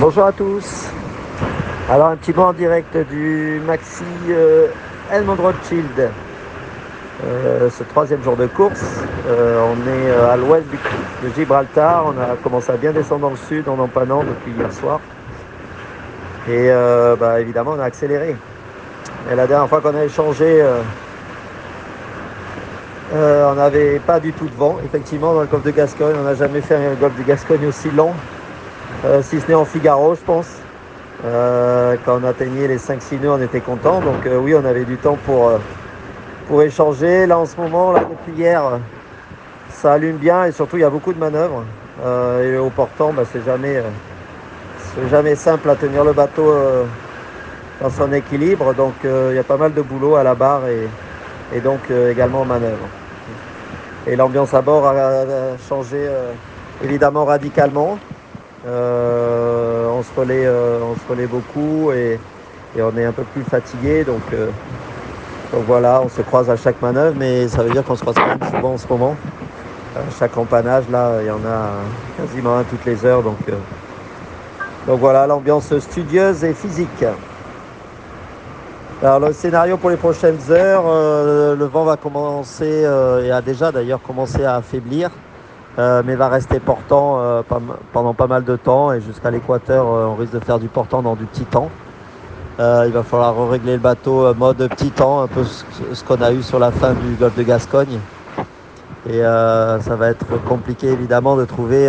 Bonjour à tous. Alors un petit mot en direct du Maxi euh, Rothschild. Euh, ce troisième jour de course, euh, on est euh, à l'ouest de Gibraltar. On a commencé à bien descendre dans le sud en empannant depuis hier soir. Et bah, évidemment, on a accéléré. Et la dernière fois qu'on a échangé, on n'avait pas du tout de vent. Effectivement, dans le golfe de Gascogne, on n'a jamais fait un golfe de Gascogne aussi long. Euh, si ce n'est en Figaro, je pense. Euh, quand on atteignait les 5-6 nœuds, on était content. Donc euh, oui, on avait du temps pour, euh, pour échanger. Là, en ce moment, là, depuis hier, ça allume bien et surtout, il y a beaucoup de manœuvres. Et au portant, bah, c'est jamais, jamais simple à tenir le bateau dans son équilibre. Donc il y a pas mal de boulot à la barre et, et donc également en manœuvre. Et l'ambiance à bord a, changé évidemment radicalement. Euh, on, se relaie, euh, on se relaie beaucoup et, on est un peu plus fatigué. Donc, euh, donc voilà, on se croise à chaque manœuvre, mais ça veut dire qu'on se croise quand même souvent en ce moment. À chaque empannage, là, il y en a quasiment un toutes les heures. Donc, voilà, l'ambiance studieuse et physique. Alors le scénario pour les prochaines heures, le vent va commencer et a déjà d'ailleurs commencé à affaiblir, euh, mais va rester portant euh, pendant pas mal de temps et jusqu'à l'équateur, euh, on risque de faire du portant dans du petit temps. Il va falloir régler le bateau mode petit temps, un peu ce, ce qu'on a eu sur la fin du golfe de Gascogne. Et ça va être compliqué évidemment de trouver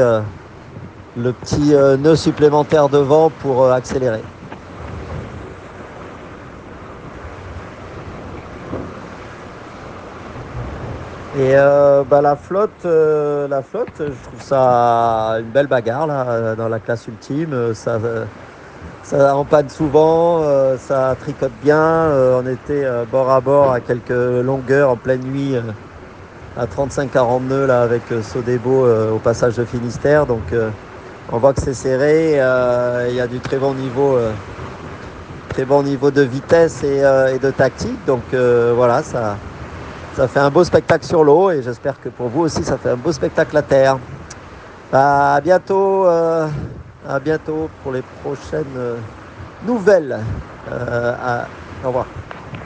le petit nœud supplémentaire de vent pour accélérer. Et euh, bah, la flotte, euh, la flotte, je trouve ça une belle bagarre là, euh, dans la classe ultime. Euh, Ça, euh, ça empanne souvent, euh, ça tricote bien. On était bord à bord à quelques longueurs en pleine nuit à 35-40 nœuds là avec Sodebo au passage de Finistère. Donc on voit que c'est serré. Il y a du très bon niveau, très bon niveau de vitesse et, euh, et de tactique. Donc euh, voilà, ça. Ça fait un beau spectacle sur l'eau et j'espère que pour vous aussi ça fait un beau spectacle à terre. Bah, à bientôt, euh, bientôt pour les prochaines euh, nouvelles. Euh, au revoir.